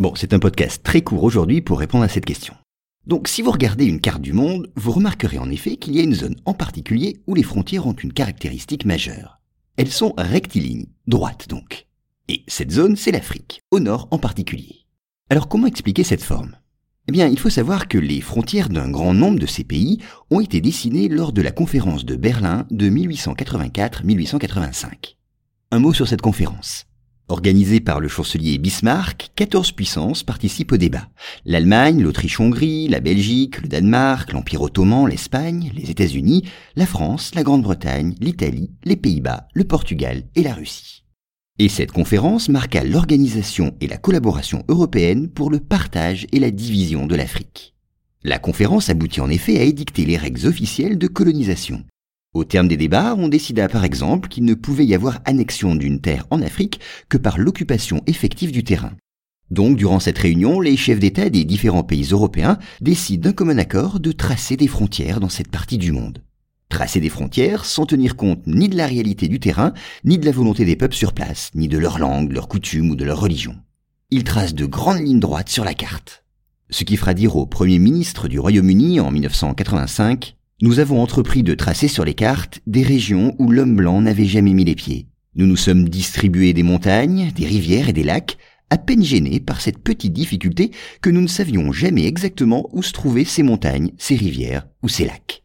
Bon, c'est un podcast très court aujourd'hui pour répondre à cette question. Donc si vous regardez une carte du monde, vous remarquerez en effet qu'il y a une zone en particulier où les frontières ont une caractéristique majeure. Elles sont rectilignes, droites donc. Et cette zone, c'est l'Afrique, au nord en particulier. Alors comment expliquer cette forme? Eh bien, il faut savoir que les frontières d'un grand nombre de ces pays ont été dessinées lors de la conférence de Berlin de 1884-1885. Un mot sur cette conférence. Organisée par le chancelier Bismarck, 14 puissances participent au débat. L'Allemagne, l'Autriche-Hongrie, la Belgique, le Danemark, l'Empire ottoman, l'Espagne, les États-Unis, la France, la Grande-Bretagne, l'Italie, les Pays-Bas, le Portugal et la Russie. Et cette conférence marqua l'organisation et la collaboration européenne pour le partage et la division de l'Afrique. La conférence aboutit en effet à édicter les règles officielles de colonisation. Au terme des débats, on décida par exemple qu'il ne pouvait y avoir annexion d'une terre en Afrique que par l'occupation effective du terrain. Donc, durant cette réunion, les chefs d'État des différents pays européens décident d'un commun accord de tracer des frontières dans cette partie du monde. Tracer des frontières sans tenir compte ni de la réalité du terrain, ni de la volonté des peuples sur place, ni de leur langue, leur coutume ou de leur religion. Ils tracent de grandes lignes droites sur la carte. Ce qui fera dire au Premier ministre du Royaume-Uni en 1985 nous avons entrepris de tracer sur les cartes des régions où l'homme blanc n'avait jamais mis les pieds. Nous nous sommes distribués des montagnes, des rivières et des lacs, à peine gênés par cette petite difficulté que nous ne savions jamais exactement où se trouvaient ces montagnes, ces rivières ou ces lacs.